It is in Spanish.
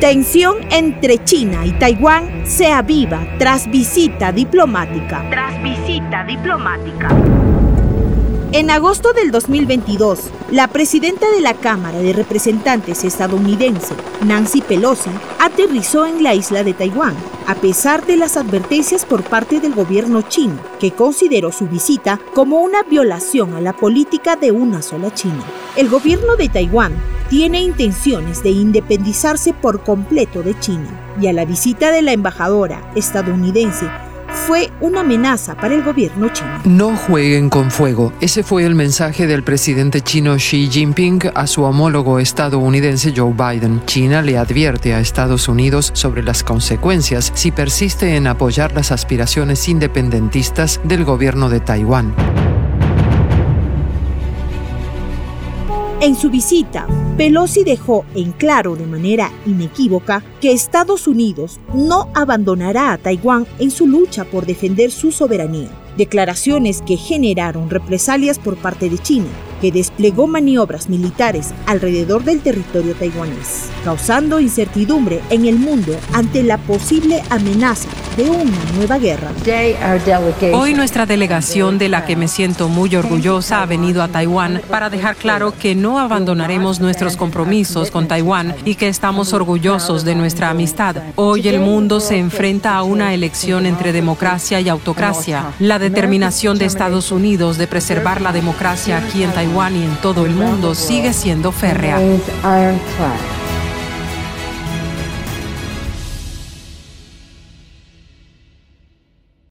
Tensión entre China y Taiwán se aviva tras visita diplomática. Tras visita diplomática. En agosto del 2022, la presidenta de la Cámara de Representantes estadounidense, Nancy Pelosi, aterrizó en la isla de Taiwán, a pesar de las advertencias por parte del gobierno chino, que consideró su visita como una violación a la política de una sola China. El gobierno de Taiwán tiene intenciones de independizarse por completo de China y a la visita de la embajadora estadounidense fue una amenaza para el gobierno chino. No jueguen con fuego. Ese fue el mensaje del presidente chino Xi Jinping a su homólogo estadounidense Joe Biden. China le advierte a Estados Unidos sobre las consecuencias si persiste en apoyar las aspiraciones independentistas del gobierno de Taiwán. En su visita, Pelosi dejó en claro de manera inequívoca que Estados Unidos no abandonará a Taiwán en su lucha por defender su soberanía, declaraciones que generaron represalias por parte de China, que desplegó maniobras militares alrededor del territorio taiwanés, causando incertidumbre en el mundo ante la posible amenaza de una nueva guerra. Hoy nuestra delegación, de la que me siento muy orgullosa, ha venido a Taiwán para dejar claro que no abandonaremos nuestros compromisos con Taiwán y que estamos orgullosos de nuestra amistad. Hoy el mundo se enfrenta a una elección entre democracia y autocracia. La determinación de Estados Unidos de preservar la democracia aquí en Taiwán y en todo el mundo sigue siendo férrea.